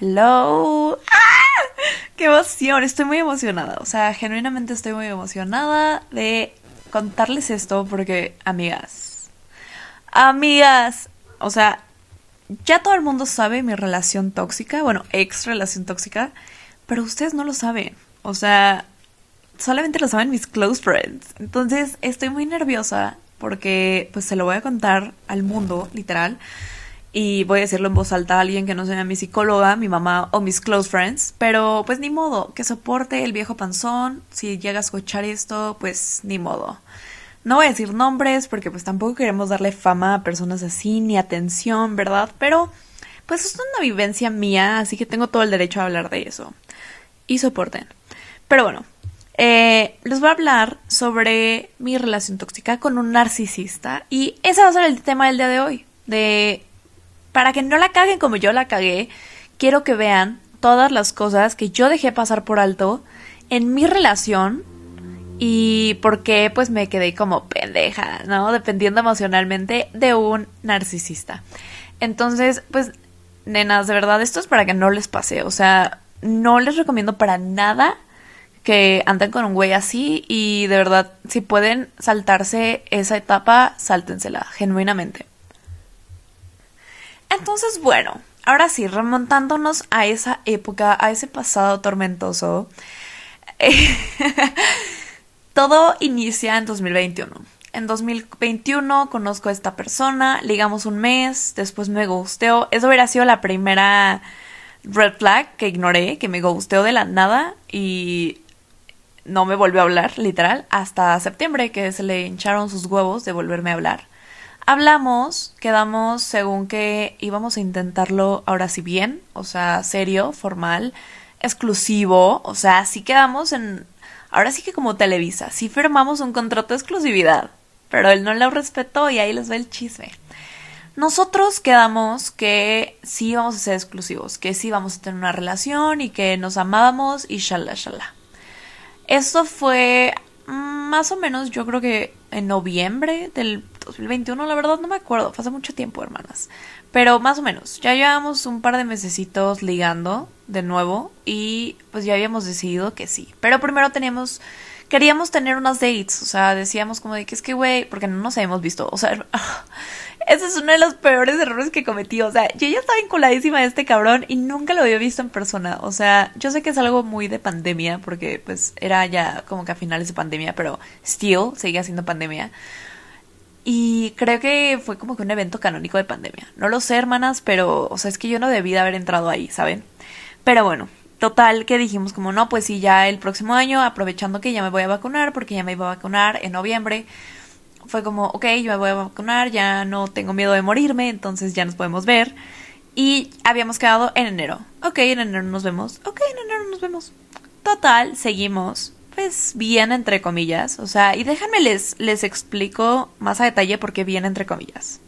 Hello. ¡Ah! ¡Qué emoción! Estoy muy emocionada. O sea, genuinamente estoy muy emocionada de contarles esto porque, amigas, amigas, o sea, ya todo el mundo sabe mi relación tóxica, bueno, ex relación tóxica, pero ustedes no lo saben. O sea, solamente lo saben mis close friends. Entonces, estoy muy nerviosa porque pues se lo voy a contar al mundo, literal y voy a decirlo en voz alta a alguien que no sea mi psicóloga, mi mamá o mis close friends, pero pues ni modo, que soporte el viejo panzón, si llega a escuchar esto, pues ni modo. No voy a decir nombres porque pues tampoco queremos darle fama a personas así ni atención, ¿verdad? Pero pues es una vivencia mía, así que tengo todo el derecho a hablar de eso. Y soporten. Pero bueno, eh, les voy a hablar sobre mi relación tóxica con un narcisista y ese va a ser el tema del día de hoy, de para que no la caguen como yo la cagué, quiero que vean todas las cosas que yo dejé pasar por alto en mi relación y por qué pues me quedé como pendeja, ¿no? Dependiendo emocionalmente de un narcisista. Entonces, pues, nenas, de verdad, esto es para que no les pase. O sea, no les recomiendo para nada que anden con un güey así y de verdad, si pueden saltarse esa etapa, sáltensela, genuinamente. Entonces, bueno, ahora sí, remontándonos a esa época, a ese pasado tormentoso, todo inicia en 2021. En 2021 conozco a esta persona, ligamos un mes, después me gusteó. Eso hubiera sido la primera red flag que ignoré, que me gusteó de la nada y no me volvió a hablar, literal, hasta septiembre, que se le hincharon sus huevos de volverme a hablar. Hablamos, quedamos según que íbamos a intentarlo ahora sí bien, o sea, serio, formal, exclusivo, o sea, sí quedamos en... Ahora sí que como Televisa, sí firmamos un contrato de exclusividad, pero él no lo respetó y ahí les va el chisme. Nosotros quedamos que sí íbamos a ser exclusivos, que sí íbamos a tener una relación y que nos amábamos y shala shala. Esto fue más o menos yo creo que en noviembre del 2021, la verdad no me acuerdo, fue hace mucho tiempo, hermanas. Pero más o menos, ya llevamos un par de mesecitos ligando de nuevo y pues ya habíamos decidido que sí. Pero primero teníamos, queríamos tener unas dates, o sea, decíamos como de que es que, güey, porque no nos habíamos visto, o sea, ese es uno de los peores errores que cometí, o sea, yo ya estaba vinculadísima de este cabrón y nunca lo había visto en persona, o sea, yo sé que es algo muy de pandemia, porque pues era ya como que a finales de pandemia, pero still seguía siendo pandemia. Y creo que fue como que un evento canónico de pandemia. No lo sé, hermanas, pero, o sea, es que yo no debí de haber entrado ahí, ¿saben? Pero bueno, total que dijimos como, no, pues sí, ya el próximo año, aprovechando que ya me voy a vacunar, porque ya me iba a vacunar en noviembre, fue como, ok, yo me voy a vacunar, ya no tengo miedo de morirme, entonces ya nos podemos ver. Y habíamos quedado en enero. Ok, en enero nos vemos. Ok, en enero nos vemos. Total, seguimos pues bien entre comillas, o sea, y déjenme les, les explico más a detalle por qué bien entre comillas.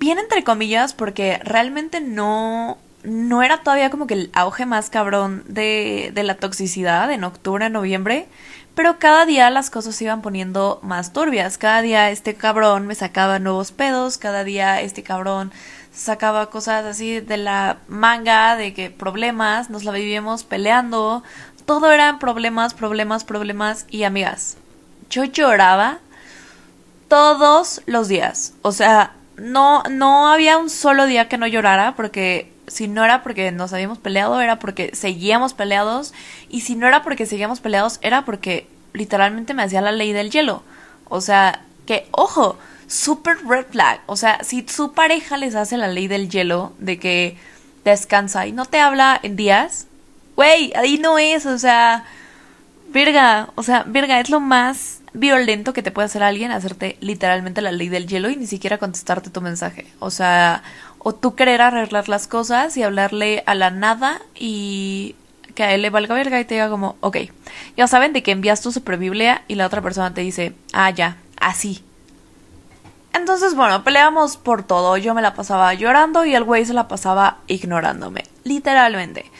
Bien entre comillas porque realmente no, no era todavía como que el auge más cabrón de, de la toxicidad en octubre, noviembre, pero cada día las cosas se iban poniendo más turbias, cada día este cabrón me sacaba nuevos pedos, cada día este cabrón sacaba cosas así de la manga, de que problemas, nos la vivíamos peleando, todo eran problemas, problemas, problemas y amigas. Yo lloraba todos los días. O sea, no, no había un solo día que no llorara porque si no era porque nos habíamos peleado, era porque seguíamos peleados. Y si no era porque seguíamos peleados, era porque literalmente me hacía la ley del hielo. O sea, que, ojo, super red flag. O sea, si su pareja les hace la ley del hielo de que descansa y no te habla en días, Güey, ahí no es, o sea, verga, o sea, verga, es lo más violento que te puede hacer alguien, hacerte literalmente la ley del hielo y ni siquiera contestarte tu mensaje. O sea, o tú querer arreglar las cosas y hablarle a la nada y que a él le valga verga y te diga como, ok, ya saben de que envías tu superbiblia y la otra persona te dice, ah, ya, así. Entonces, bueno, peleamos por todo. Yo me la pasaba llorando y el güey se la pasaba ignorándome, literalmente.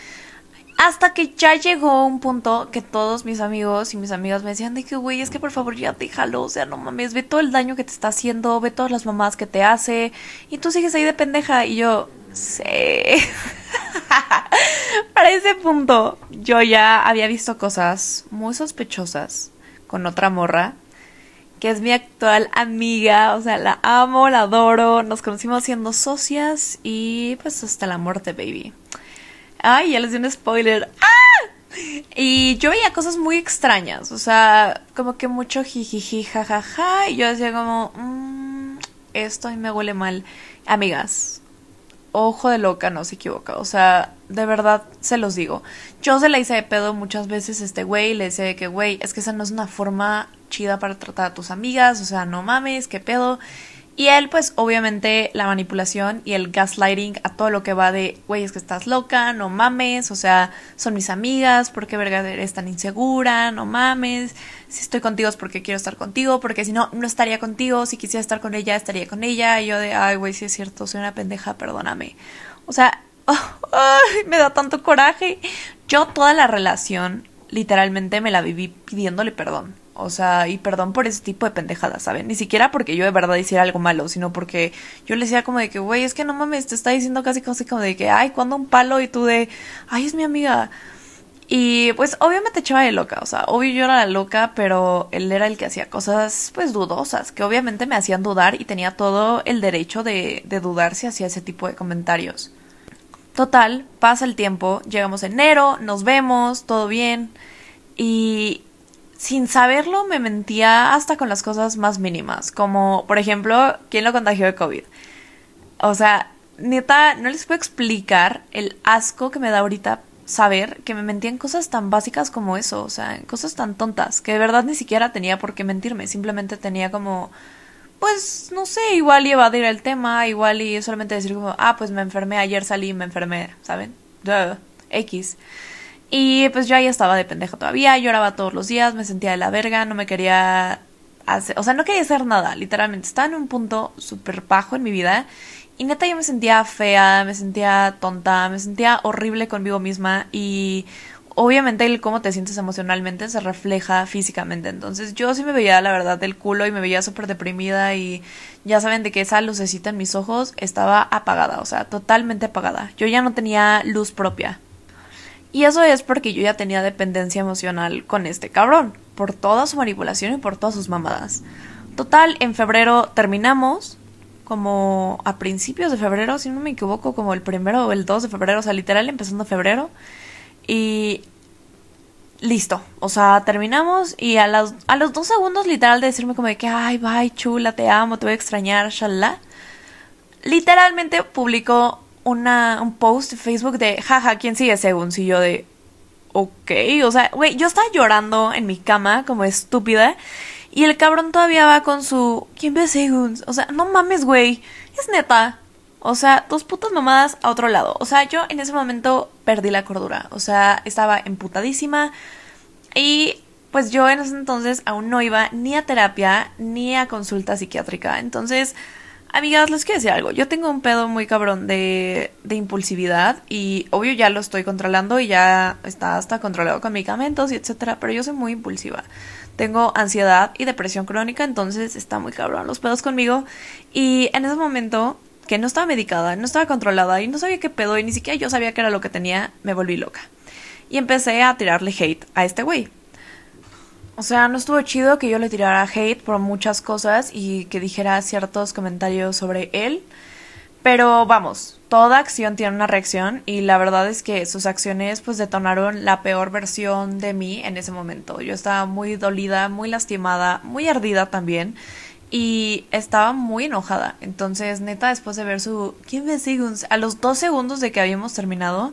Hasta que ya llegó un punto que todos mis amigos y mis amigas me decían de que, güey, es que por favor ya déjalo, o sea, no mames, ve todo el daño que te está haciendo, ve todas las mamás que te hace, y tú sigues ahí de pendeja, y yo, sé. para ese punto yo ya había visto cosas muy sospechosas con otra morra, que es mi actual amiga, o sea, la amo, la adoro, nos conocimos siendo socias y pues hasta la muerte, baby. Ay, ya les di un spoiler. ¡Ah! Y yo veía cosas muy extrañas, o sea, como que mucho jijiji, jajaja, y yo decía como, mmm, esto a mí me huele mal. Amigas, ojo de loca, no se equivoca. O sea, de verdad se los digo. Yo se la hice de pedo muchas veces este güey, le decía que, güey, es que esa no es una forma chida para tratar a tus amigas, o sea, no mames, qué pedo. Y él, pues, obviamente, la manipulación y el gaslighting a todo lo que va de, güey, es que estás loca, no mames, o sea, son mis amigas, ¿por qué verga eres tan insegura? No mames, si estoy contigo es porque quiero estar contigo, porque si no, no estaría contigo, si quisiera estar con ella, estaría con ella. Y yo de, ay, güey, si es cierto, soy una pendeja, perdóname. O sea, me da tanto coraje. Yo toda la relación, literalmente, me la viví pidiéndole perdón. O sea, y perdón por ese tipo de pendejadas, ¿saben? Ni siquiera porque yo de verdad hiciera algo malo, sino porque yo le decía como de que, güey, es que no mames, te está diciendo casi casi como de que, ay, cuando un palo y tú de, ay, es mi amiga. Y pues obviamente echaba de loca, o sea, obvio yo era la loca, pero él era el que hacía cosas pues dudosas, que obviamente me hacían dudar y tenía todo el derecho de, de dudar si hacía ese tipo de comentarios. Total, pasa el tiempo, llegamos enero, nos vemos, todo bien, y sin saberlo me mentía hasta con las cosas más mínimas, como por ejemplo, ¿quién lo contagió de COVID? O sea, neta, no les puedo explicar el asco que me da ahorita saber que me mentían cosas tan básicas como eso, o sea, cosas tan tontas, que de verdad ni siquiera tenía por qué mentirme, simplemente tenía como, pues, no sé, igual y evadir el tema, igual y solamente decir como, ah, pues me enfermé, ayer salí y me enfermé, ¿saben? X. Y pues yo ahí estaba de pendeja todavía, lloraba todos los días, me sentía de la verga, no me quería hacer, o sea, no quería hacer nada, literalmente. Estaba en un punto súper bajo en mi vida y neta yo me sentía fea, me sentía tonta, me sentía horrible conmigo misma y obviamente el cómo te sientes emocionalmente se refleja físicamente. Entonces yo sí me veía la verdad del culo y me veía súper deprimida y ya saben de que esa lucecita en mis ojos estaba apagada, o sea, totalmente apagada. Yo ya no tenía luz propia. Y eso es porque yo ya tenía dependencia emocional con este cabrón, por toda su manipulación y por todas sus mamadas. Total, en febrero terminamos, como a principios de febrero, si no me equivoco, como el primero o el 2 de febrero, o sea, literal empezando febrero. Y listo, o sea, terminamos y a, las, a los dos segundos literal de decirme como de que, ay, bye, chula, te amo, te voy a extrañar, shalala. Literalmente publicó una, un post de Facebook de, jaja, ¿quién sigue según? Si yo de, ok, o sea, güey, yo estaba llorando en mi cama como estúpida y el cabrón todavía va con su, ¿quién ve según? O sea, no mames, güey, es neta. O sea, dos putas mamadas a otro lado. O sea, yo en ese momento perdí la cordura. O sea, estaba emputadísima. Y pues yo en ese entonces aún no iba ni a terapia ni a consulta psiquiátrica. Entonces, Amigas, les quiero decir algo. Yo tengo un pedo muy cabrón de, de impulsividad y obvio ya lo estoy controlando y ya está hasta controlado con medicamentos y etcétera, pero yo soy muy impulsiva. Tengo ansiedad y depresión crónica, entonces está muy cabrón los pedos conmigo. Y en ese momento, que no estaba medicada, no estaba controlada y no sabía qué pedo y ni siquiera yo sabía qué era lo que tenía, me volví loca. Y empecé a tirarle hate a este güey. O sea, no estuvo chido que yo le tirara hate por muchas cosas y que dijera ciertos comentarios sobre él. Pero vamos, toda acción tiene una reacción y la verdad es que sus acciones pues detonaron la peor versión de mí en ese momento. Yo estaba muy dolida, muy lastimada, muy ardida también y estaba muy enojada. Entonces, neta, después de ver su... ¿Quién me sigue? A los dos segundos de que habíamos terminado,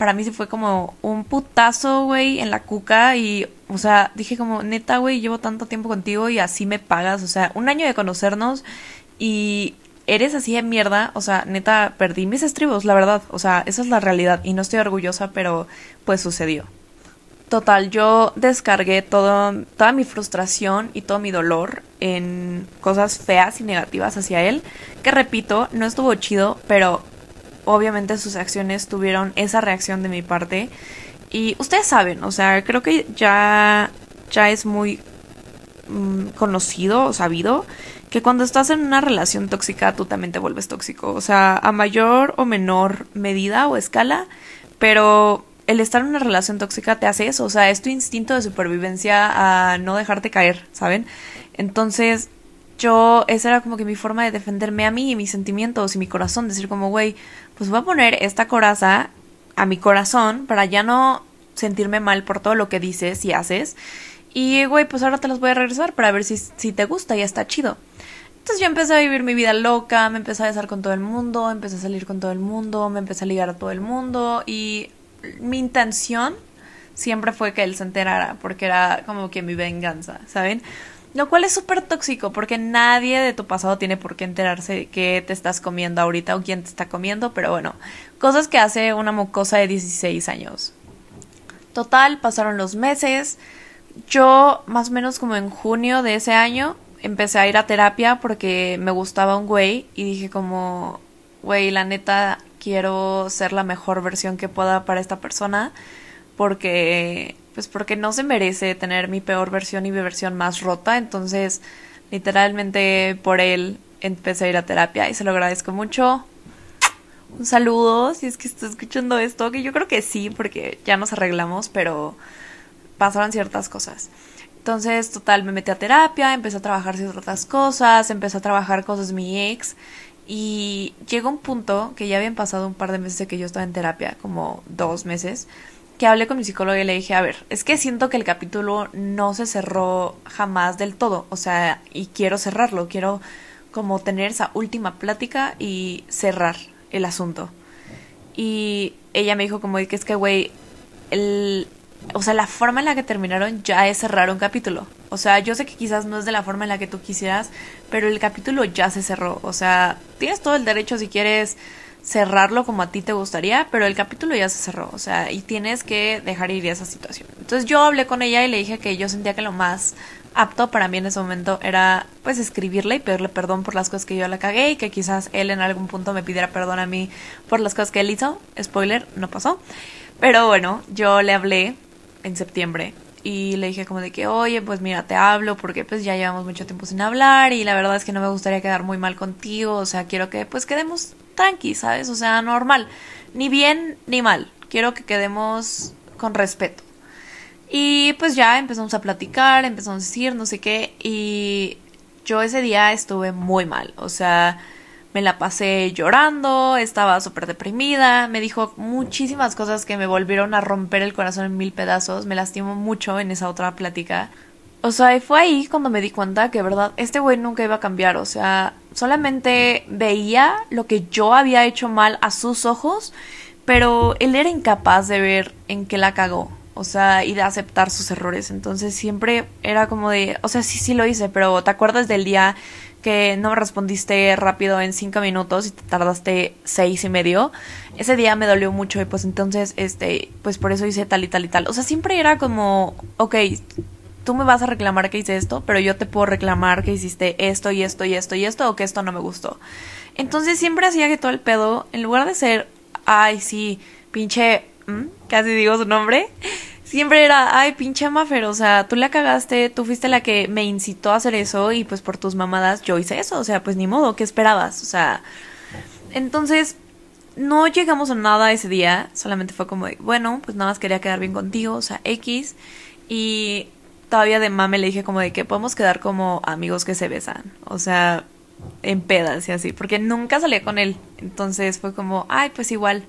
para mí sí fue como un putazo, güey, en la cuca y, o sea, dije como, neta, güey, llevo tanto tiempo contigo y así me pagas, o sea, un año de conocernos y eres así de mierda, o sea, neta, perdí mis estribos, la verdad, o sea, esa es la realidad y no estoy orgullosa, pero pues sucedió. Total, yo descargué todo, toda mi frustración y todo mi dolor en cosas feas y negativas hacia él, que repito, no estuvo chido, pero obviamente sus acciones tuvieron esa reacción de mi parte. Y ustedes saben, o sea, creo que ya, ya es muy mm, conocido o sabido que cuando estás en una relación tóxica tú también te vuelves tóxico. O sea, a mayor o menor medida o escala, pero el estar en una relación tóxica te hace eso, o sea, es tu instinto de supervivencia a no dejarte caer, ¿saben? Entonces, yo, esa era como que mi forma de defenderme a mí y mis sentimientos y mi corazón, decir como, güey, pues voy a poner esta coraza a mi corazón para ya no sentirme mal por todo lo que dices y haces. Y, güey, pues ahora te las voy a regresar para ver si, si te gusta y está chido. Entonces yo empecé a vivir mi vida loca, me empecé a besar con todo el mundo, empecé a salir con todo el mundo, me empecé a ligar a todo el mundo y mi intención siempre fue que él se enterara porque era como que mi venganza, ¿saben? Lo cual es súper tóxico porque nadie de tu pasado tiene por qué enterarse de qué te estás comiendo ahorita o quién te está comiendo, pero bueno, cosas que hace una mocosa de 16 años. Total, pasaron los meses. Yo, más o menos como en junio de ese año, empecé a ir a terapia porque me gustaba un güey y dije como, güey, la neta quiero ser la mejor versión que pueda para esta persona porque pues porque no se merece tener mi peor versión y mi versión más rota, entonces literalmente por él empecé a ir a terapia y se lo agradezco mucho. Un saludo si es que está escuchando esto, que yo creo que sí, porque ya nos arreglamos, pero pasaron ciertas cosas. Entonces, total, me metí a terapia, empecé a trabajar ciertas cosas, empecé a trabajar cosas de mi ex. Y llegó un punto que ya habían pasado un par de meses de que yo estaba en terapia, como dos meses, que hablé con mi psicólogo y le dije, a ver, es que siento que el capítulo no se cerró jamás del todo, o sea, y quiero cerrarlo, quiero como tener esa última plática y cerrar el asunto. Y ella me dijo como que es que, güey, o sea, la forma en la que terminaron ya es cerrar un capítulo. O sea, yo sé que quizás no es de la forma en la que tú quisieras, pero el capítulo ya se cerró. O sea, tienes todo el derecho si quieres cerrarlo como a ti te gustaría, pero el capítulo ya se cerró. O sea, y tienes que dejar ir esa situación. Entonces yo hablé con ella y le dije que yo sentía que lo más apto para mí en ese momento era pues escribirle y pedirle perdón por las cosas que yo la cagué y que quizás él en algún punto me pidiera perdón a mí por las cosas que él hizo. Spoiler, no pasó. Pero bueno, yo le hablé en septiembre y le dije como de que, oye, pues mira, te hablo porque pues ya llevamos mucho tiempo sin hablar y la verdad es que no me gustaría quedar muy mal contigo, o sea, quiero que pues quedemos tranqui, ¿sabes? O sea, normal, ni bien ni mal, quiero que quedemos con respeto. Y pues ya empezamos a platicar, empezamos a decir no sé qué y yo ese día estuve muy mal, o sea, me la pasé llorando, estaba súper deprimida, me dijo muchísimas cosas que me volvieron a romper el corazón en mil pedazos, me lastimó mucho en esa otra plática. O sea, y fue ahí cuando me di cuenta que, verdad, este güey nunca iba a cambiar, o sea, solamente veía lo que yo había hecho mal a sus ojos, pero él era incapaz de ver en qué la cagó, o sea, y de aceptar sus errores, entonces siempre era como de, o sea, sí, sí lo hice, pero ¿te acuerdas del día que no me respondiste rápido en cinco minutos y te tardaste seis y medio. Ese día me dolió mucho y pues entonces, este, pues por eso hice tal y tal y tal. O sea, siempre era como, ok, tú me vas a reclamar que hice esto, pero yo te puedo reclamar que hiciste esto y esto y esto y esto o que esto no me gustó. Entonces siempre hacía que todo el pedo, en lugar de ser, ay, sí, pinche, casi digo su nombre, siempre era, ay, pinche Maffer, o sea, tú la cagaste, tú fuiste la que me incitó a hacer eso y pues por tus mamadas yo hice eso, o sea, pues ni modo, ¿qué esperabas? O sea, entonces no llegamos a nada ese día, solamente fue como, bueno, pues nada más quería quedar bien contigo, o sea, X, y todavía de mame le dije como de que podemos quedar como amigos que se besan, o sea, en pedas y así, porque nunca salía con él, entonces fue como, ay, pues igual.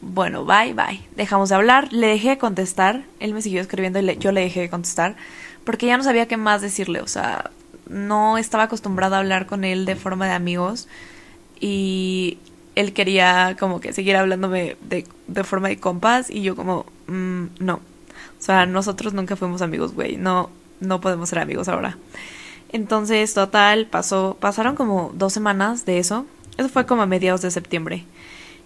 Bueno, bye, bye. Dejamos de hablar, le dejé de contestar, él me siguió escribiendo y yo le dejé de contestar, porque ya no sabía qué más decirle, o sea, no estaba acostumbrada a hablar con él de forma de amigos y él quería como que seguir hablándome de, de forma de compas y yo como, mm, no, sea, nosotros nunca fuimos amigos, güey, no, no podemos ser amigos ahora. Entonces, total, pasó, pasaron como dos semanas de eso, eso fue como a mediados de septiembre.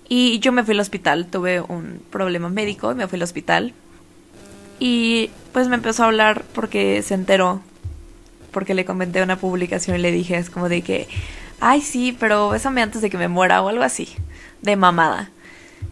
Y yo me fui al hospital, tuve un problema médico y me fui al hospital. Y pues me empezó a hablar porque se enteró, porque le comenté una publicación y le dije, es como de que, ay sí, pero bésame antes de que me muera o algo así, de mamada.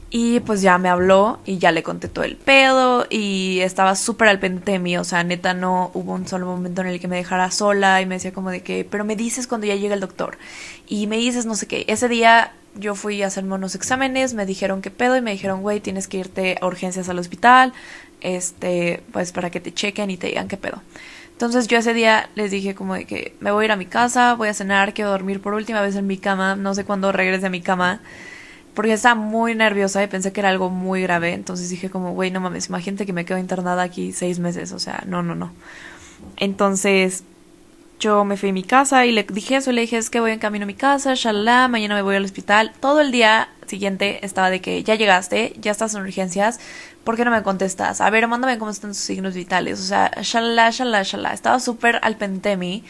Y pues ya me habló y ya le conté todo el pedo y estaba súper al pendiente de o sea, neta no hubo un solo momento en el que me dejara sola y me decía como de que, pero me dices cuando ya llega el doctor y me dices no sé qué. Ese día yo fui a hacerme unos exámenes, me dijeron qué pedo y me dijeron, güey, tienes que irte a urgencias al hospital, este, pues para que te chequen y te digan qué pedo. Entonces yo ese día les dije como de que me voy a ir a mi casa, voy a cenar, quiero dormir por última vez en mi cama, no sé cuándo regrese a mi cama porque estaba muy nerviosa y pensé que era algo muy grave. Entonces dije como, güey, no mames, imagínate que me quedo internada aquí seis meses. O sea, no, no, no. Entonces yo me fui a mi casa y le dije eso, le dije es que voy en camino a mi casa, shalala, mañana me voy al hospital. Todo el día siguiente estaba de que ya llegaste, ya estás en urgencias, ¿por qué no me contestas? A ver, mándame cómo están tus signos vitales. O sea, shalala, shalala, shalala. Estaba súper al pendiente de mí.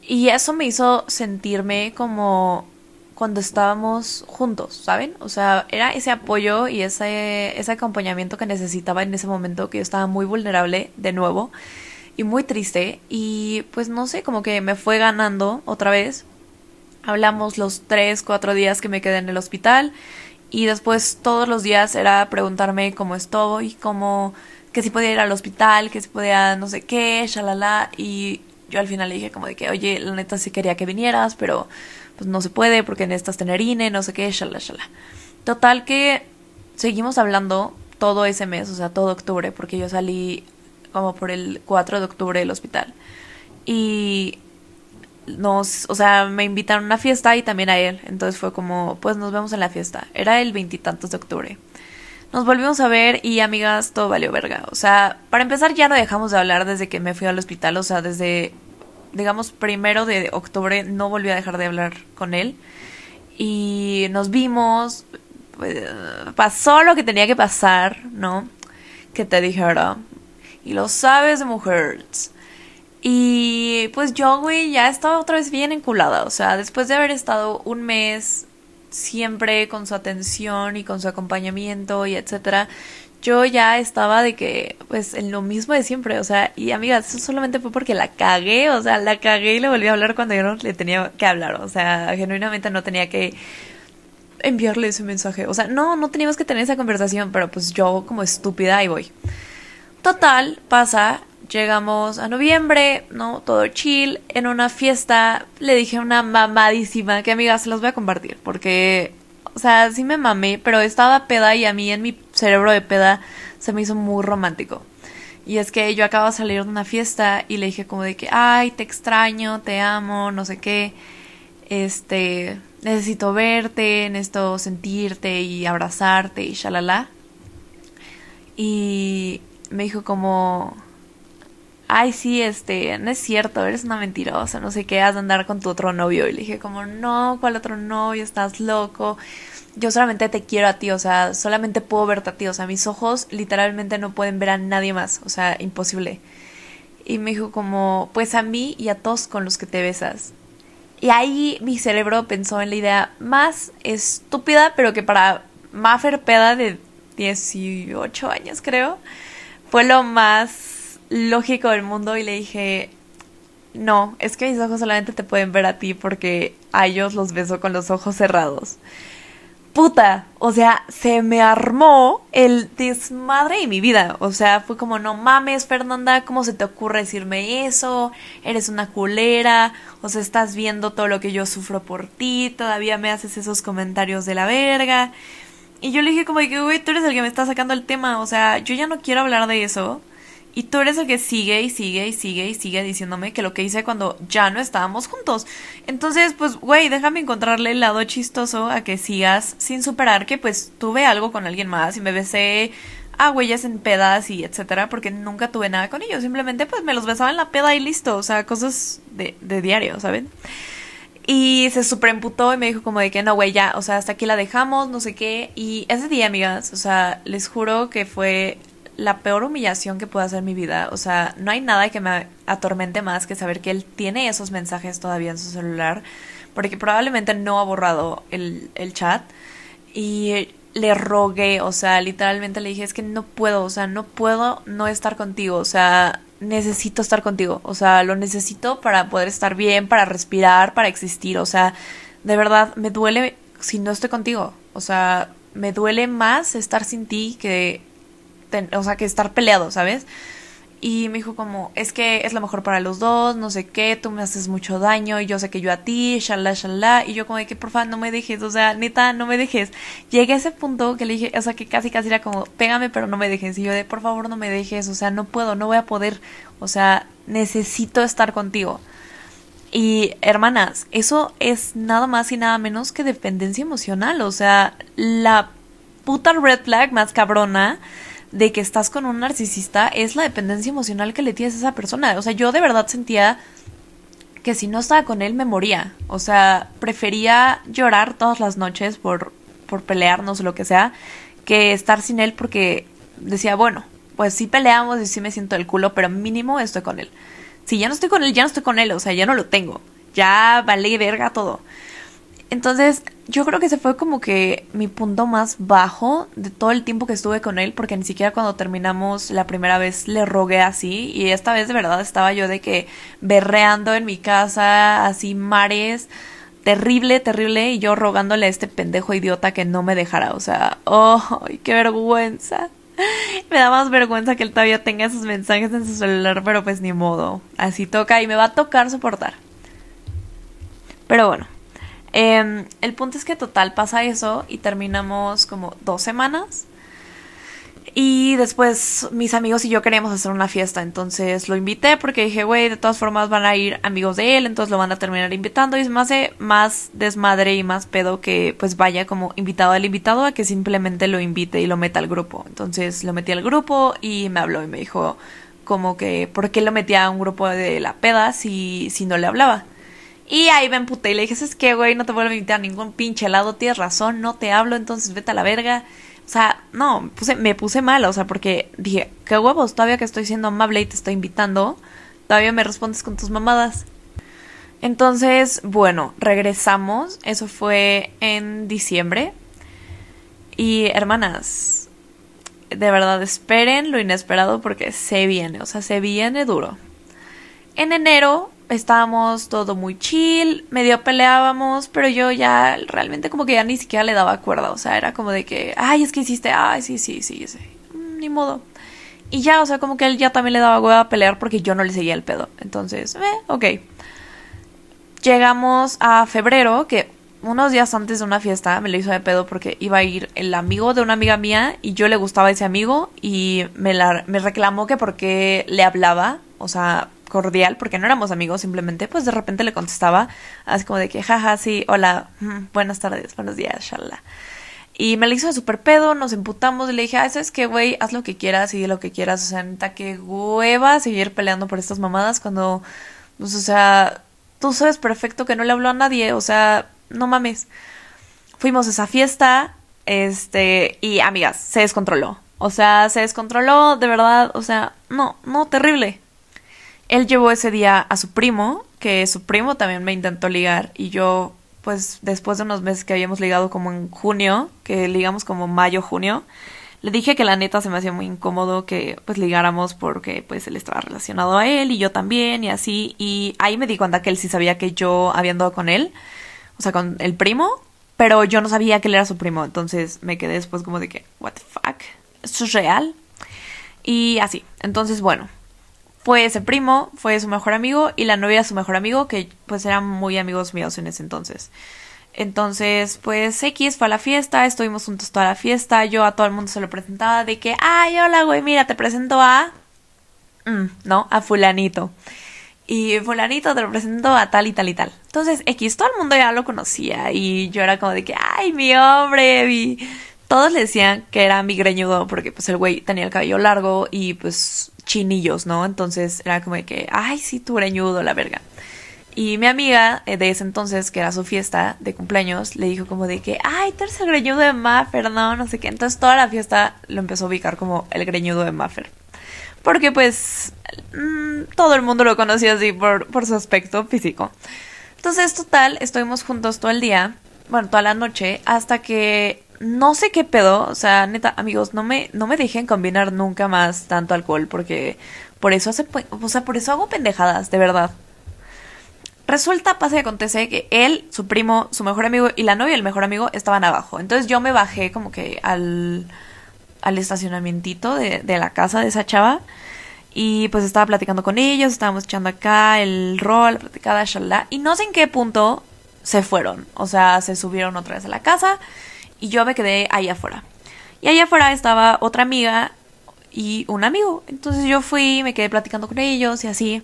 Y eso me hizo sentirme como cuando estábamos juntos, ¿saben? O sea, era ese apoyo y ese, ese acompañamiento que necesitaba en ese momento que yo estaba muy vulnerable de nuevo y muy triste y pues no sé, como que me fue ganando otra vez. Hablamos los tres, cuatro días que me quedé en el hospital y después todos los días era preguntarme cómo estoy, cómo, que si podía ir al hospital, que si podía no sé qué, shalala y yo al final le dije como de que, oye, la neta sí quería que vinieras, pero pues no se puede porque necesitas tener INE, no sé qué, shala, shala. Total que seguimos hablando todo ese mes, o sea, todo octubre, porque yo salí como por el 4 de octubre del hospital. Y nos, o sea, me invitaron a una fiesta y también a él. Entonces fue como, pues nos vemos en la fiesta. Era el veintitantos de octubre. Nos volvimos a ver y amigas, todo valió verga. O sea, para empezar ya no dejamos de hablar desde que me fui al hospital. O sea, desde digamos, primero de octubre no volví a dejar de hablar con él. Y nos vimos, pues, pasó lo que tenía que pasar, ¿no? Que te dijera. Y lo sabes, mujeres. Y pues yo, güey, ya estaba otra vez bien enculada. O sea, después de haber estado un mes siempre con su atención y con su acompañamiento y etcétera, yo ya estaba de que, pues, en lo mismo de siempre, o sea, y amigas, eso solamente fue porque la cagué, o sea, la cagué y le volví a hablar cuando yo no le tenía que hablar, o sea, genuinamente no tenía que enviarle ese mensaje, o sea, no, no teníamos que tener esa conversación, pero pues yo como estúpida ahí voy. Total, pasa, llegamos a noviembre, ¿no? Todo chill, en una fiesta, le dije una mamadísima, que amigas, se las voy a compartir, porque o sea, sí me mamé, pero estaba peda y a mí en mi cerebro de peda se me hizo muy romántico. Y es que yo acabo de salir de una fiesta y le dije como de que, ay, te extraño, te amo, no sé qué. Este, necesito verte, necesito sentirte y abrazarte y shalala. Y me dijo como, ay, sí, este, no es cierto, eres una mentirosa, no sé qué, has de andar con tu otro novio. Y le dije como, no, ¿cuál otro novio? Estás loco. Yo solamente te quiero a ti, o sea, solamente puedo verte a ti, o sea, mis ojos literalmente no pueden ver a nadie más, o sea, imposible. Y me dijo como, pues a mí y a todos con los que te besas. Y ahí mi cerebro pensó en la idea más estúpida, pero que para Maffer Peda de 18 años creo, fue lo más lógico del mundo y le dije, no, es que mis ojos solamente te pueden ver a ti porque a ellos los beso con los ojos cerrados. Puta, o sea, se me armó el desmadre de mi vida. O sea, fue como, no mames, Fernanda, ¿cómo se te ocurre decirme eso? Eres una culera, o sea, estás viendo todo lo que yo sufro por ti, todavía me haces esos comentarios de la verga. Y yo le dije como que, güey, tú eres el que me está sacando el tema, o sea, yo ya no quiero hablar de eso. Y tú eres el que sigue y sigue y sigue y sigue diciéndome que lo que hice cuando ya no estábamos juntos. Entonces, pues, güey, déjame encontrarle el lado chistoso a que sigas sin superar que pues tuve algo con alguien más y me besé a huellas en pedas y etcétera, porque nunca tuve nada con ellos. Simplemente pues me los besaba en la peda y listo. O sea, cosas de, de diario, ¿saben? Y se superemputó y me dijo como de que no, güey, ya, o sea, hasta aquí la dejamos, no sé qué. Y ese día, amigas, o sea, les juro que fue la peor humillación que pueda hacer mi vida. O sea, no hay nada que me atormente más que saber que él tiene esos mensajes todavía en su celular, porque probablemente no ha borrado el, el chat. Y le rogué, o sea, literalmente le dije, es que no puedo, o sea, no puedo no estar contigo, o sea, necesito estar contigo, o sea, lo necesito para poder estar bien, para respirar, para existir, o sea, de verdad, me duele si no estoy contigo, o sea, me duele más estar sin ti que, o sea, que estar peleado, ¿sabes? Y me dijo como, es que es lo mejor para los dos, no sé qué, tú me haces mucho daño y yo sé que yo a ti, shalá, shalá. Y yo como de que, por favor, no me dejes, o sea, neta, no me dejes. Llegué a ese punto que le dije, o sea, que casi casi era como, pégame, pero no me dejes. Y yo de, por favor, no me dejes, o sea, no puedo, no voy a poder, o sea, necesito estar contigo. Y hermanas, eso es nada más y nada menos que dependencia emocional, o sea, la puta red flag más cabrona de que estás con un narcisista es la dependencia emocional que le tienes a esa persona. O sea, yo de verdad sentía que si no estaba con él me moría. O sea, prefería llorar todas las noches por, por pelearnos o lo que sea, que estar sin él porque decía, bueno, pues sí peleamos y sí me siento el culo, pero mínimo estoy con él. Si ya no estoy con él, ya no estoy con él, o sea, ya no lo tengo. Ya vale verga todo. Entonces, yo creo que ese fue como que mi punto más bajo de todo el tiempo que estuve con él, porque ni siquiera cuando terminamos la primera vez le rogué así, y esta vez de verdad estaba yo de que berreando en mi casa, así mares, terrible, terrible, y yo rogándole a este pendejo idiota que no me dejara, o sea, oh, qué vergüenza. Me da más vergüenza que él todavía tenga esos mensajes en su celular, pero pues ni modo, así toca y me va a tocar soportar. Pero bueno, Em, el punto es que total pasa eso y terminamos como dos semanas. Y después mis amigos y yo queríamos hacer una fiesta, entonces lo invité porque dije, güey, de todas formas van a ir amigos de él, entonces lo van a terminar invitando y es más de más desmadre y más pedo que pues vaya como invitado al invitado a que simplemente lo invite y lo meta al grupo. Entonces lo metí al grupo y me habló y me dijo como que por qué lo metía a un grupo de la peda si, si no le hablaba. Y ahí me emputé y le dije, es que, güey, no te vuelvo a invitar a ningún pinche helado, tienes razón, no te hablo, entonces vete a la verga. O sea, no, puse, me puse mal, o sea, porque dije, qué huevos, todavía que estoy siendo amable y te estoy invitando, todavía me respondes con tus mamadas. Entonces, bueno, regresamos, eso fue en diciembre. Y hermanas, de verdad esperen lo inesperado porque se viene, o sea, se viene duro. En enero estábamos todo muy chill, medio peleábamos, pero yo ya realmente como que ya ni siquiera le daba cuerda, o sea, era como de que, ay, es que hiciste, ay, sí, sí, sí, sí, mm, ni modo. Y ya, o sea, como que él ya también le daba hueva a pelear porque yo no le seguía el pedo. Entonces, eh, ok. Llegamos a febrero, que unos días antes de una fiesta me lo hizo de pedo porque iba a ir el amigo de una amiga mía y yo le gustaba ese amigo y me, la, me reclamó que porque le hablaba, o sea, cordial, porque no éramos amigos, simplemente, pues de repente le contestaba, así como de que, jaja, sí, hola, mm, buenas tardes, buenos días, shalala. Y me le hizo súper pedo, nos emputamos y le dije, ah, ¿sabes qué, güey? Haz lo que quieras y lo que quieras. O sea, neta, que hueva seguir peleando por estas mamadas cuando, pues, o sea, tú sabes perfecto que no le habló a nadie, o sea, no mames. Fuimos a esa fiesta, este, y amigas, se descontroló. O sea, se descontroló, de verdad, o sea, no, no, terrible. Él llevó ese día a su primo, que su primo también me intentó ligar y yo, pues después de unos meses que habíamos ligado como en junio, que ligamos como mayo, junio, le dije que la neta se me hacía muy incómodo que pues ligáramos porque pues él estaba relacionado a él y yo también y así y ahí me di cuenta que él sí sabía que yo había andado con él, o sea, con el primo, pero yo no sabía que él era su primo, entonces me quedé después como de que, what the fuck, ¿esto es real? Y así, entonces bueno, fue ese primo, fue su mejor amigo y la novia su mejor amigo, que pues eran muy amigos míos en ese entonces. Entonces, pues X fue a la fiesta, estuvimos juntos toda la fiesta, yo a todo el mundo se lo presentaba de que, ay, hola, güey, mira, te presento a... Mm, no, a fulanito. Y fulanito te lo presento a tal y tal y tal. Entonces, X, todo el mundo ya lo conocía y yo era como de que, ay, mi hombre, mi... Todos le decían que era mi greñudo porque pues el güey tenía el cabello largo y pues chinillos, ¿no? Entonces era como de que, ay, sí, tu greñudo, la verga. Y mi amiga eh, de ese entonces, que era su fiesta de cumpleaños, le dijo como de que, ay, tú eres el greñudo de Maffer, no, no sé qué. Entonces toda la fiesta lo empezó a ubicar como el greñudo de Maffer. Porque pues mm, todo el mundo lo conocía así por, por su aspecto físico. Entonces, total, estuvimos juntos todo el día, bueno, toda la noche, hasta que no sé qué pedo, o sea, neta, amigos, no me, no me dejen combinar nunca más tanto alcohol porque por eso hace, o sea, por eso hago pendejadas, de verdad. Resulta, pasa y acontece que él, su primo, su mejor amigo y la novia del mejor amigo estaban abajo. Entonces yo me bajé como que al, al estacionamientito de, de la casa de esa chava. Y pues estaba platicando con ellos, estábamos echando acá el rol, la platicada, shalala. Y no sé en qué punto se fueron. O sea, se subieron otra vez a la casa y yo me quedé ahí afuera. Y ahí afuera estaba otra amiga y un amigo. Entonces yo fui, me quedé platicando con ellos y así.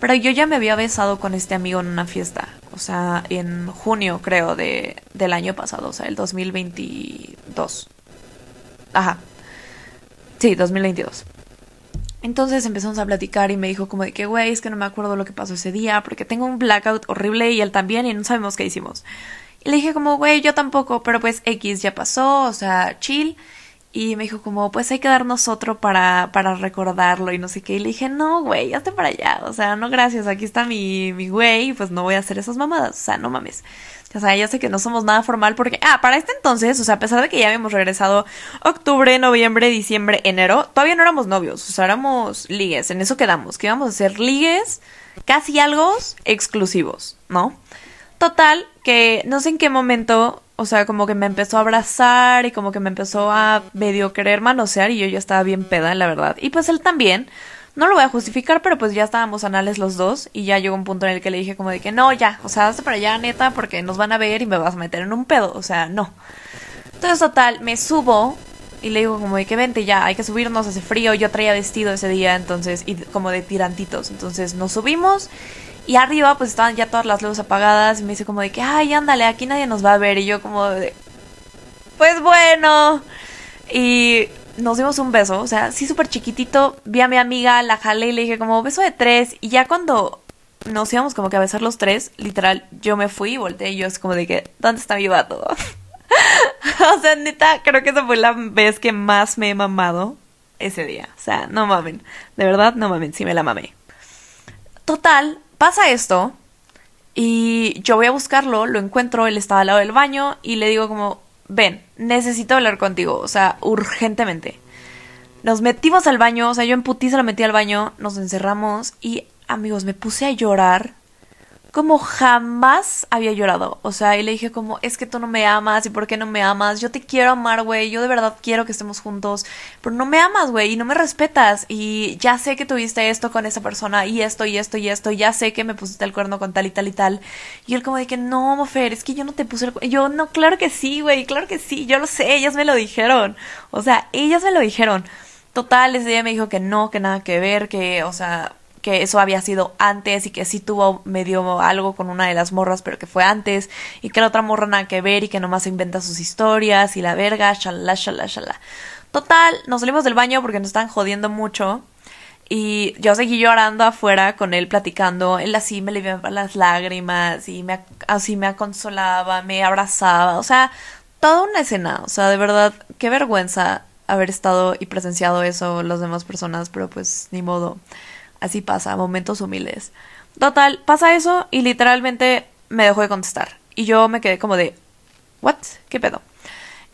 Pero yo ya me había besado con este amigo en una fiesta. O sea, en junio, creo, de, del año pasado. O sea, el 2022. Ajá. Sí, 2022. Entonces empezamos a platicar y me dijo como de que, güey, es que no me acuerdo lo que pasó ese día porque tengo un blackout horrible y él también y no sabemos qué hicimos. Le dije como, güey, yo tampoco, pero pues X ya pasó, o sea, chill. Y me dijo como, pues hay que darnos otro para, para recordarlo y no sé qué. Y le dije, no, güey, hazte para allá. O sea, no gracias, aquí está mi, mi güey, pues no voy a hacer esas mamadas. O sea, no mames. O sea, ya sé que no somos nada formal porque, ah, para este entonces, o sea, a pesar de que ya habíamos regresado octubre, noviembre, diciembre, enero, todavía no éramos novios, o sea, éramos ligues, en eso quedamos, que íbamos a ser ligues, casi algo exclusivos, ¿no? Total, que no sé en qué momento o sea, como que me empezó a abrazar y como que me empezó a medio querer manosear y yo ya estaba bien peda, la verdad. Y pues él también. No lo voy a justificar, pero pues ya estábamos anales los dos y ya llegó un punto en el que le dije como de que no, ya, o sea, hazte para allá, neta, porque nos van a ver y me vas a meter en un pedo, o sea, no. Entonces, total, me subo y le digo como de que vente ya, hay que subirnos, hace frío, yo traía vestido ese día, entonces, y como de tirantitos, entonces nos subimos y arriba pues estaban ya todas las luces apagadas y me dice como de que, ay, ándale, aquí nadie nos va a ver. Y yo como de, pues bueno. Y nos dimos un beso, o sea, sí súper chiquitito. Vi a mi amiga, la jalé y le dije como beso de tres. Y ya cuando nos íbamos como que a besar los tres, literal, yo me fui y volteé y yo es como de que, ¿dónde está mi vato? o sea, neta, creo que esa fue la vez que más me he mamado ese día. O sea, no mamen. De verdad, no mamen, sí me la mamé. Total, Pasa esto y yo voy a buscarlo, lo encuentro, él estaba al lado del baño y le digo como, ven, necesito hablar contigo, o sea, urgentemente. Nos metimos al baño, o sea, yo en putiza lo metí al baño, nos encerramos y amigos, me puse a llorar como jamás había llorado. O sea, y le dije como, es que tú no me amas y por qué no me amas. Yo te quiero amar, güey. Yo de verdad quiero que estemos juntos. Pero no me amas, güey. Y no me respetas. Y ya sé que tuviste esto con esa persona y esto y esto y esto. ya sé que me pusiste el cuerno con tal y tal y tal. Y él como de que, no, Mofer, es que yo no te puse el cuerno. Yo, no, claro que sí, güey. Claro que sí. Yo lo sé. Ellas me lo dijeron. O sea, ellas me lo dijeron. Total, ese día me dijo que no, que nada que ver, que, o sea, que eso había sido antes y que sí tuvo medio algo con una de las morras, pero que fue antes, y que la otra morra nada que ver y que nomás inventa sus historias y la verga, shalala, shalala, shalala. Total, nos salimos del baño porque nos estaban jodiendo mucho. Y yo seguí llorando afuera con él platicando. Él así me limpiaba las lágrimas y me, así me consolaba, me abrazaba. O sea, toda una escena. O sea, de verdad, qué vergüenza haber estado y presenciado eso las demás personas, pero pues ni modo. Así pasa, momentos humildes. Total, pasa eso y literalmente me dejó de contestar. Y yo me quedé como de, ¿what? ¿Qué pedo?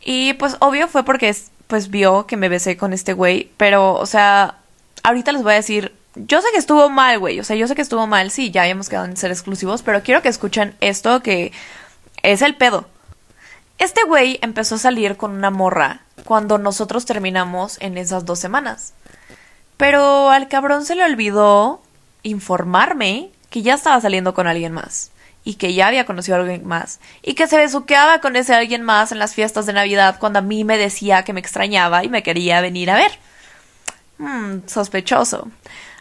Y pues obvio fue porque pues vio que me besé con este güey, pero o sea, ahorita les voy a decir, yo sé que estuvo mal, güey, o sea, yo sé que estuvo mal, sí, ya habíamos quedado en ser exclusivos, pero quiero que escuchen esto que es el pedo. Este güey empezó a salir con una morra cuando nosotros terminamos en esas dos semanas. Pero al cabrón se le olvidó informarme que ya estaba saliendo con alguien más y que ya había conocido a alguien más y que se besuqueaba con ese alguien más en las fiestas de Navidad cuando a mí me decía que me extrañaba y me quería venir a ver. Hmm, sospechoso.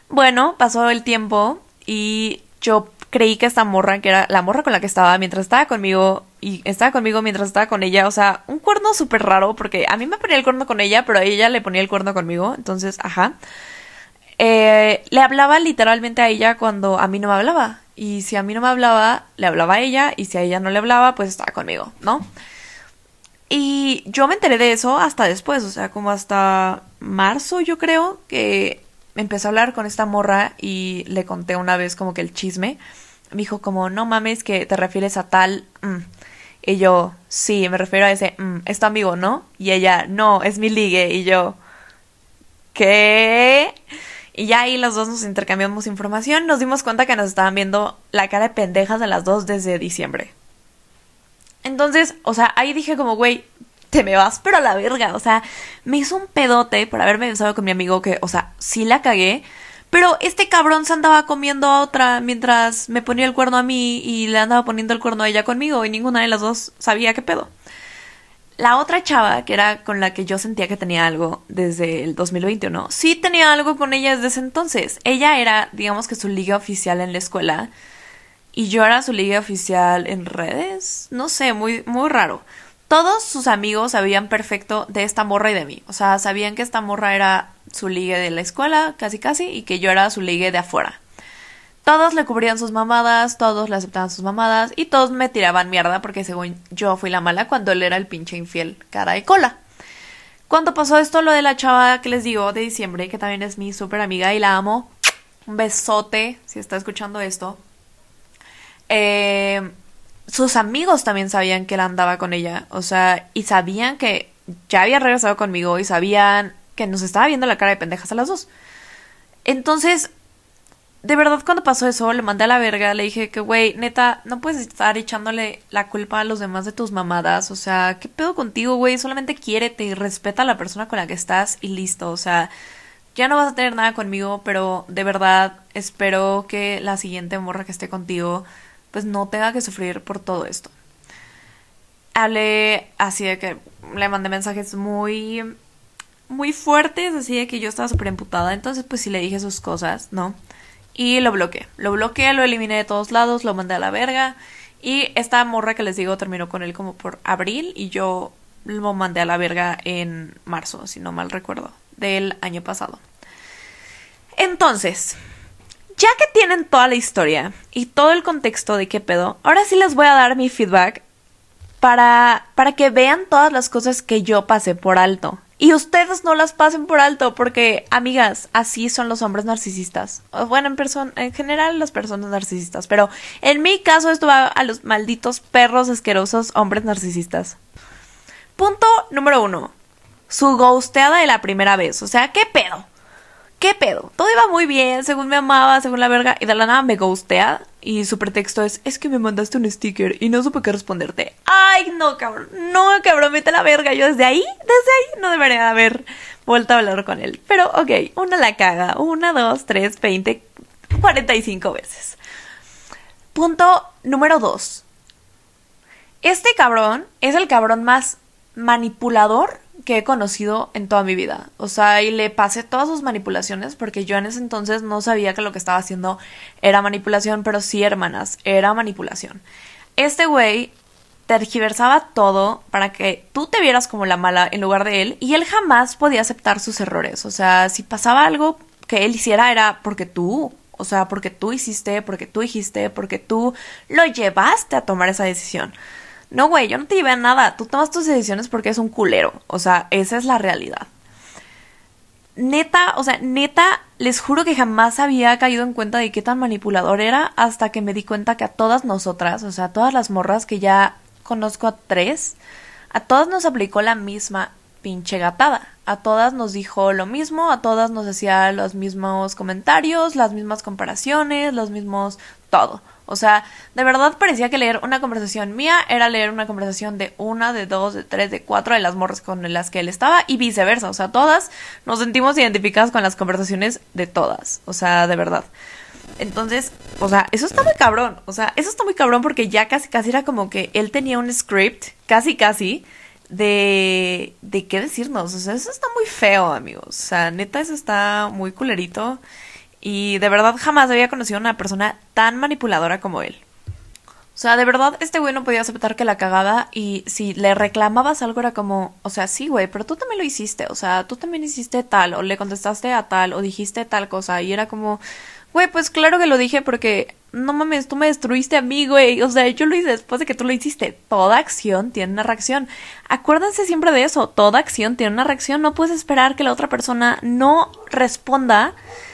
Bueno, pasó el tiempo y yo creí que esta morra, que era la morra con la que estaba mientras estaba conmigo y estaba conmigo mientras estaba con ella, o sea, un cuerno súper raro porque a mí me ponía el cuerno con ella, pero a ella le ponía el cuerno conmigo, entonces, ajá. Eh, le hablaba literalmente a ella cuando a mí no me hablaba. Y si a mí no me hablaba, le hablaba a ella. Y si a ella no le hablaba, pues estaba conmigo, ¿no? Y yo me enteré de eso hasta después, o sea, como hasta marzo, yo creo, que empecé a hablar con esta morra y le conté una vez como que el chisme. Me dijo como, no mames, que te refieres a tal... Mm". Y yo, sí, me refiero a ese, mm, es tu amigo, ¿no? Y ella, no, es mi ligue. Y yo, ¿qué? Y ya ahí los dos nos intercambiamos información. Nos dimos cuenta que nos estaban viendo la cara de pendejas de las dos desde diciembre. Entonces, o sea, ahí dije como, güey, te me vas pero a la verga. O sea, me hizo un pedote por haberme besado con mi amigo que, o sea, sí la cagué. Pero este cabrón se andaba comiendo a otra mientras me ponía el cuerno a mí y le andaba poniendo el cuerno a ella conmigo y ninguna de las dos sabía qué pedo. La otra chava, que era con la que yo sentía que tenía algo desde el 2021, sí tenía algo con ella desde ese entonces. Ella era, digamos que su liga oficial en la escuela y yo era su liga oficial en redes. No sé, muy, muy raro. Todos sus amigos sabían perfecto de esta morra y de mí. O sea, sabían que esta morra era su ligue de la escuela, casi casi, y que yo era su ligue de afuera. Todos le cubrían sus mamadas, todos le aceptaban sus mamadas y todos me tiraban mierda porque según yo fui la mala cuando él era el pinche infiel, cara de cola. Cuando pasó esto, lo de la chava que les digo de diciembre, que también es mi súper amiga y la amo, un besote si está escuchando esto. Eh, sus amigos también sabían que él andaba con ella, o sea, y sabían que ya había regresado conmigo y sabían que nos estaba viendo la cara de pendejas a las dos. Entonces, de verdad cuando pasó eso, le mandé a la verga, le dije que, güey, neta, no puedes estar echándole la culpa a los demás de tus mamadas, o sea, ¿qué pedo contigo, güey? Solamente quiérete y respeta a la persona con la que estás y listo, o sea, ya no vas a tener nada conmigo, pero de verdad espero que la siguiente morra que esté contigo, pues no tenga que sufrir por todo esto. Hablé así de que le mandé mensajes muy muy fuertes, así de que yo estaba súper emputada. Entonces, pues sí le dije sus cosas, ¿no? Y lo bloqueé. Lo bloqueé, lo eliminé de todos lados, lo mandé a la verga. Y esta morra que les digo terminó con él como por abril y yo lo mandé a la verga en marzo, si no mal recuerdo, del año pasado. Entonces, ya que tienen toda la historia y todo el contexto de qué pedo, ahora sí les voy a dar mi feedback para, para que vean todas las cosas que yo pasé por alto. Y ustedes no las pasen por alto porque, amigas, así son los hombres narcisistas. Bueno, en, persona, en general las personas narcisistas, pero en mi caso esto va a los malditos perros asquerosos hombres narcisistas. Punto número uno. Su ghosteada de la primera vez. O sea, ¿qué pedo? ¿Qué pedo? Todo iba muy bien, según me amaba, según la verga, y de la nada me ghostea. Y su pretexto es, es que me mandaste un sticker y no supe qué responderte. Ay, no, cabrón, no, cabrón, vete la verga. Yo desde ahí, desde ahí, no debería haber vuelto a hablar con él. Pero, ok, una la caga, una, dos, tres, veinte, cuarenta y cinco veces. Punto número dos. Este cabrón es el cabrón más manipulador que he conocido en toda mi vida. O sea, y le pasé todas sus manipulaciones porque yo en ese entonces no sabía que lo que estaba haciendo era manipulación, pero sí, hermanas, era manipulación. Este güey tergiversaba todo para que tú te vieras como la mala en lugar de él y él jamás podía aceptar sus errores. O sea, si pasaba algo que él hiciera era porque tú, o sea, porque tú hiciste, porque tú dijiste, porque tú lo llevaste a tomar esa decisión. No, güey, yo no te llevé a nada. Tú tomas tus decisiones porque es un culero. O sea, esa es la realidad. Neta, o sea, neta, les juro que jamás había caído en cuenta de qué tan manipulador era hasta que me di cuenta que a todas nosotras, o sea, a todas las morras que ya conozco a tres, a todas nos aplicó la misma pinche gatada. A todas nos dijo lo mismo, a todas nos hacía los mismos comentarios, las mismas comparaciones, los mismos todo. O sea, de verdad parecía que leer una conversación mía era leer una conversación de una, de dos, de tres, de cuatro de las morras con las que él estaba y viceversa. O sea, todas nos sentimos identificadas con las conversaciones de todas. O sea, de verdad. Entonces, o sea, eso está muy cabrón. O sea, eso está muy cabrón porque ya casi, casi era como que él tenía un script, casi, casi, de, de qué decirnos. O sea, eso está muy feo, amigos. O sea, neta, eso está muy culerito. Y de verdad jamás había conocido a una persona tan manipuladora como él. O sea, de verdad este güey no podía aceptar que la cagaba y si le reclamabas algo era como, o sea, sí, güey, pero tú también lo hiciste, o sea, tú también hiciste tal, o le contestaste a tal, o dijiste tal cosa, y era como, güey, pues claro que lo dije porque, no mames, tú me destruiste a mí, güey, o sea, yo lo hice después de que tú lo hiciste. Toda acción tiene una reacción. Acuérdense siempre de eso, toda acción tiene una reacción, no puedes esperar que la otra persona no responda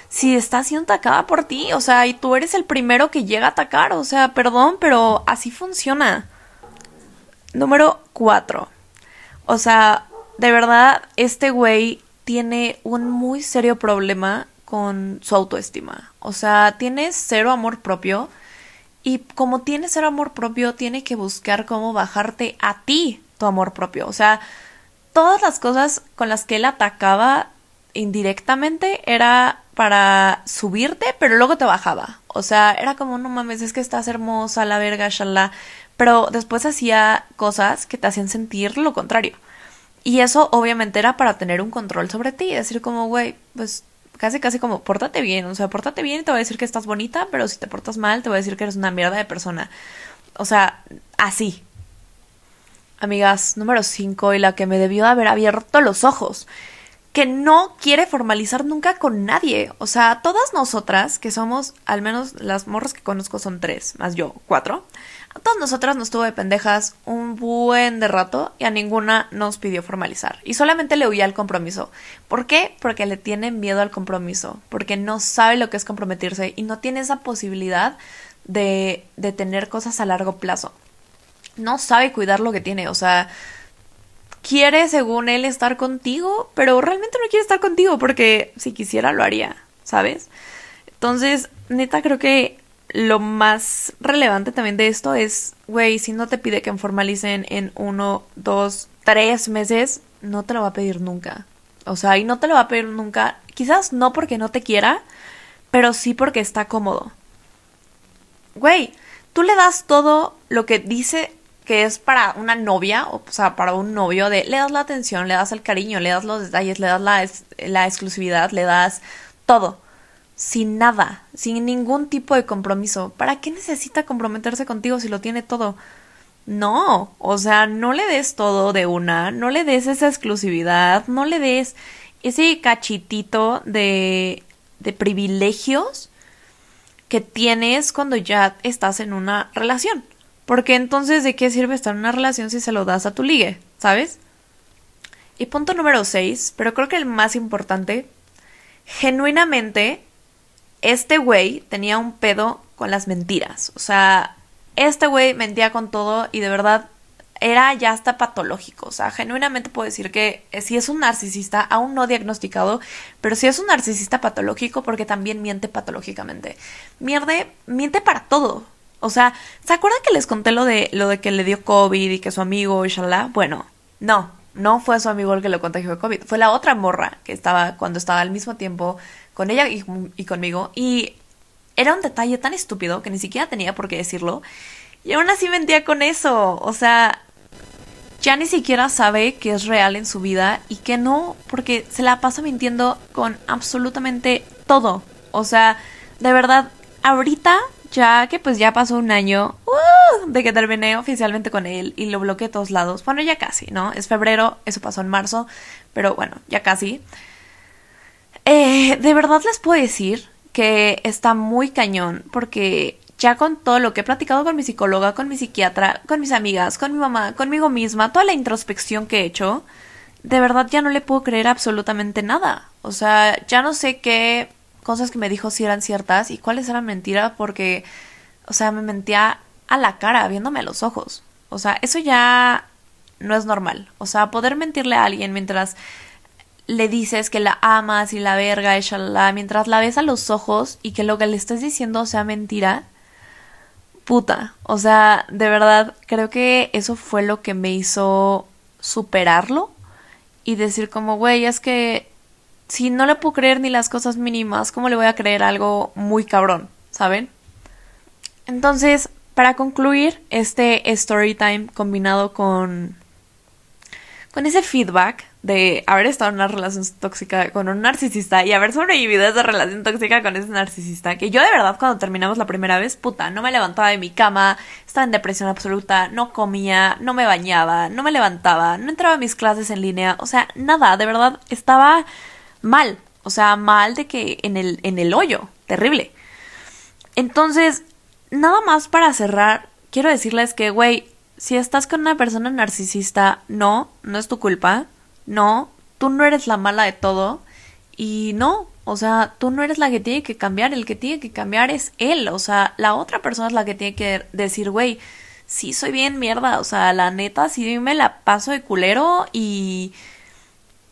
si está siendo atacada por ti, o sea, y tú eres el primero que llega a atacar, o sea, perdón, pero así funciona. Número cuatro. O sea, de verdad, este güey tiene un muy serio problema con su autoestima. O sea, tiene cero amor propio y como tiene cero amor propio, tiene que buscar cómo bajarte a ti tu amor propio. O sea, todas las cosas con las que él atacaba indirectamente era para subirte, pero luego te bajaba. O sea, era como, no mames, es que estás hermosa, la verga, shalá. Pero después hacía cosas que te hacían sentir lo contrario. Y eso obviamente era para tener un control sobre ti. Decir como, güey, pues casi casi como, pórtate bien. O sea, pórtate bien y te voy a decir que estás bonita, pero si te portas mal, te voy a decir que eres una mierda de persona. O sea, así. Amigas, número 5 y la que me debió haber abierto los ojos que no quiere formalizar nunca con nadie. O sea, todas nosotras, que somos, al menos las morras que conozco son tres, más yo, cuatro. A todas nosotras nos tuvo de pendejas un buen de rato y a ninguna nos pidió formalizar. Y solamente le huía al compromiso. ¿Por qué? Porque le tiene miedo al compromiso. Porque no sabe lo que es comprometerse y no tiene esa posibilidad de, de tener cosas a largo plazo. No sabe cuidar lo que tiene. O sea, quiere, según él, estar contigo, pero realmente no quiere estar contigo porque si quisiera lo haría, ¿sabes? Entonces, neta, creo que lo más relevante también de esto es, güey, si no te pide que formalicen en uno, dos, tres meses, no te lo va a pedir nunca. O sea, y no te lo va a pedir nunca. Quizás no porque no te quiera, pero sí porque está cómodo. Güey, tú le das todo lo que dice que es para una novia, o, sea, para un novio, de le das la atención, le das el cariño, le das los detalles, le das la, la exclusividad, le das todo, sin nada, sin ningún tipo de compromiso. ¿Para qué necesita comprometerse contigo si lo tiene todo? No, o sea, no le des todo de una, no le des esa exclusividad, no le des ese cachitito de, de privilegios que tienes cuando ya estás en una relación. Porque entonces, ¿de qué sirve estar en una relación si se lo das a tu ligue? ¿Sabes? Y punto número 6, pero creo que el más importante, genuinamente, este güey tenía un pedo con las mentiras. O sea, este güey mentía con todo y de verdad era ya hasta patológico. O sea, genuinamente puedo decir que si es un narcisista, aún no diagnosticado, pero si es un narcisista patológico porque también miente patológicamente. Mierde, miente para todo. O sea, ¿se acuerdan que les conté lo de lo de que le dio COVID y que su amigo, inshallah? Bueno, no, no fue su amigo el que lo contagió de COVID, fue la otra morra que estaba cuando estaba al mismo tiempo con ella y, conmigo. Y era un detalle tan estúpido que ni siquiera tenía por qué decirlo. Y aún así mentía con eso. O sea, ya ni siquiera sabe que es real en su vida y que no, porque se la pasa mintiendo con absolutamente todo. O sea, de verdad, ahorita ya que pues ya pasó un año uh, de que terminé oficialmente con él y lo bloqueé de todos lados. Bueno, ya casi, ¿no? Es febrero, eso pasó en marzo, pero bueno, ya casi. Eh, de verdad les puedo decir que está muy cañón porque ya con todo lo que he platicado con mi psicóloga, con mi psiquiatra, con mis amigas, con mi mamá, conmigo misma, toda la introspección que he hecho, de verdad ya no le puedo creer absolutamente nada. O sea, ya no sé qué cosas que me dijo si eran ciertas y cuáles eran mentiras porque, o sea, me mentía a la cara, viéndome a los ojos. O sea, eso ya no es normal. O sea, poder mentirle a alguien mientras le dices que la amas y la verga y shalala, mientras la ves a los ojos y que lo que le estés diciendo sea mentira, puta. O sea, de verdad, creo que eso fue lo que me hizo superarlo y decir como, güey, es que si no le puedo creer ni las cosas mínimas, ¿cómo le voy a creer algo muy cabrón? ¿Saben? Entonces, para concluir este story time combinado con con ese feedback de haber estado en una relación tóxica con un narcisista y haber sobrevivido a esa relación tóxica con ese narcisista, que yo de verdad cuando terminamos la primera vez, puta, no me levantaba de mi cama, estaba en depresión absoluta, no comía, no me bañaba, no me levantaba, no entraba a mis clases en línea, o sea, nada, de verdad estaba mal, o sea, mal de que en el, en el hoyo, terrible. Entonces, nada más para cerrar, quiero decirles que, güey, si estás con una persona narcisista, no, no es tu culpa, no, tú no eres la mala de todo y no, o sea, tú no eres la que tiene que cambiar, el que tiene que cambiar es él, o sea, la otra persona es la que tiene que decir, güey, sí soy bien mierda, o sea, la neta, sí me la paso de culero y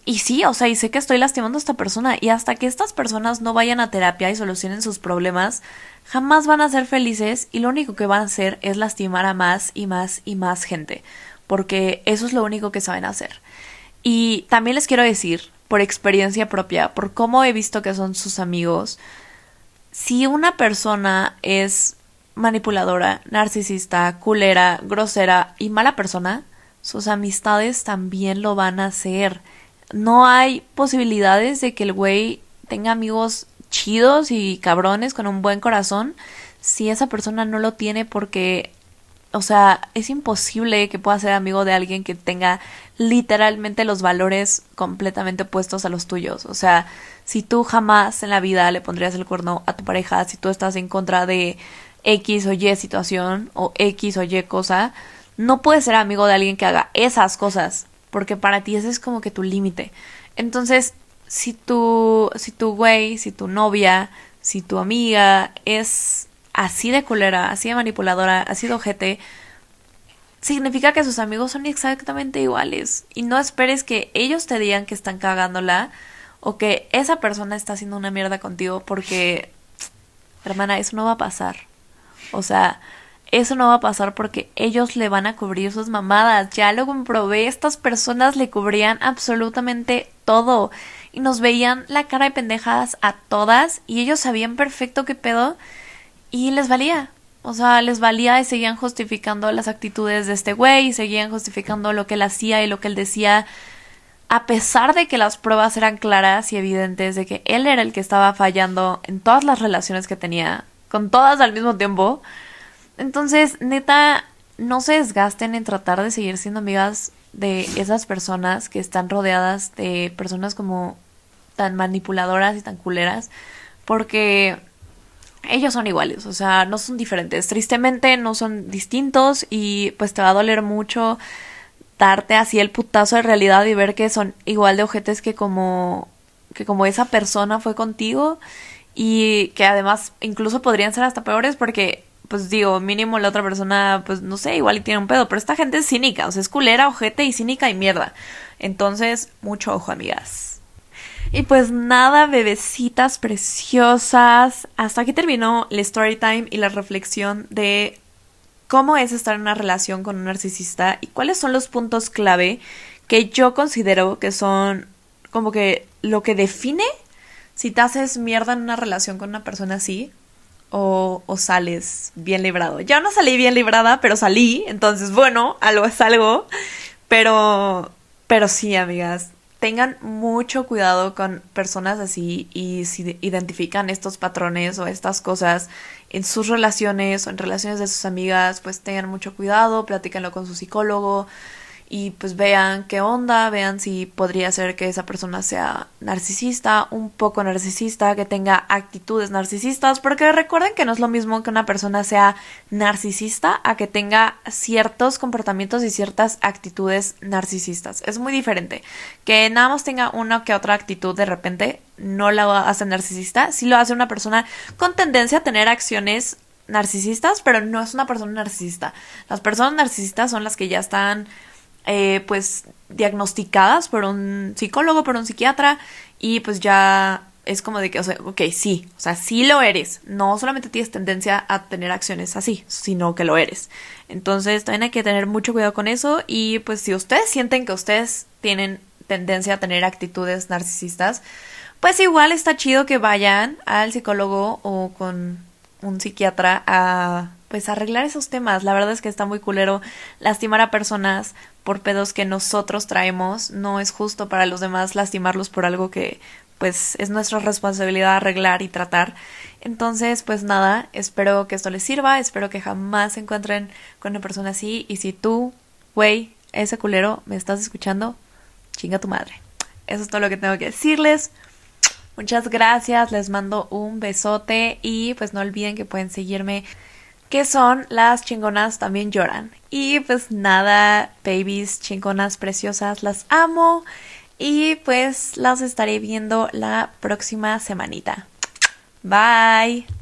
y sí, o sea, y sé que estoy lastimando a esta persona. Y hasta que estas personas no vayan a terapia y solucionen sus problemas, jamás van a ser felices y lo único que van a hacer es lastimar a más y más y más gente. Porque eso es lo único que saben hacer. Y también les quiero decir, por experiencia propia, por cómo he visto que son sus amigos, si una persona es manipuladora, narcisista, culera, grosera y mala persona, sus amistades también lo van a hacer no hay posibilidades de que el güey tenga amigos chidos y cabrones con un buen corazón si esa persona no lo tiene porque o sea, es imposible que pueda ser amigo de alguien que tenga literalmente los valores completamente opuestos a los tuyos. O sea, si tú jamás en la vida le pondrías el cuerno a tu pareja, si tú estás en contra de X o Y situación o X o Y cosa, no puedes ser amigo de alguien que haga esas cosas porque para ti ese es como que tu límite. Entonces, si tu, si tu güey, si tu novia, si tu amiga es así de culera, así de manipuladora, así de ojete, significa que sus amigos son exactamente iguales. Y no esperes que ellos te digan que están cagándola o que esa persona está haciendo una mierda contigo porque, hermana, eso no va a pasar. O sea, eso no va a pasar porque ellos le van a cubrir sus mamadas. Ya lo comprobé, estas personas le cubrían absolutamente todo. Y nos veían la cara de pendejadas a todas y ellos sabían perfecto qué pedo y les valía. O sea, les valía y seguían justificando las actitudes de este güey, y seguían justificando lo que él hacía y lo que él decía, a pesar de que las pruebas eran claras y evidentes de que él era el que estaba fallando en todas las relaciones que tenía, con todas al mismo tiempo. Entonces, neta, no se desgasten en tratar de seguir siendo amigas de esas personas que están rodeadas de personas como tan manipuladoras y tan culeras, porque ellos son iguales, o sea, no son diferentes. Tristemente no son distintos y pues te va a doler mucho darte así el putazo de realidad y ver que son igual de ojetes que como que como esa persona fue contigo y que además incluso podrían ser hasta peores porque pues digo, mínimo la otra persona, pues no sé, igual y tiene un pedo, pero esta gente es cínica, o sea, es culera, ojete y cínica y mierda. Entonces, mucho ojo, amigas. Y pues nada, bebecitas preciosas. Hasta aquí terminó el story time y la reflexión de cómo es estar en una relación con un narcisista y cuáles son los puntos clave que yo considero que son como que lo que define si te haces mierda en una relación con una persona así o, sales bien librado. Ya no salí bien librada, pero salí, entonces bueno, algo es algo, pero, pero sí, amigas, tengan mucho cuidado con personas así y si identifican estos patrones o estas cosas en sus relaciones o en relaciones de sus amigas, pues tengan mucho cuidado, platíquenlo con su psicólogo, y pues vean qué onda, vean si podría ser que esa persona sea narcisista, un poco narcisista, que tenga actitudes narcisistas, porque recuerden que no es lo mismo que una persona sea narcisista a que tenga ciertos comportamientos y ciertas actitudes narcisistas. Es muy diferente. Que nada más tenga una que otra actitud de repente no la hace narcisista, sí lo hace una persona con tendencia a tener acciones narcisistas, pero no es una persona narcisista. Las personas narcisistas son las que ya están eh, pues diagnosticadas por un psicólogo, por un psiquiatra y pues ya es como de que, o sea, ok, sí, o sea, sí lo eres. No solamente tienes tendencia a tener acciones así, sino que lo eres. Entonces también hay que tener mucho cuidado con eso y pues si ustedes sienten que ustedes tienen tendencia a tener actitudes narcisistas, pues igual está chido que vayan al psicólogo o con un psiquiatra a pues arreglar esos temas. La verdad es que está muy culero lastimar a personas por pedos que nosotros traemos. No es justo para los demás lastimarlos por algo que pues es nuestra responsabilidad arreglar y tratar. Entonces, pues nada, espero que esto les sirva, espero que jamás se encuentren con una persona así y si tú, güey, ese culero, me estás escuchando, chinga tu madre. Eso es todo lo que tengo que decirles. Muchas gracias, les mando un besote y pues no olviden que pueden seguirme que son las chingonas también lloran. Y pues nada, babies chingonas preciosas, las amo y pues las estaré viendo la próxima semanita. Bye.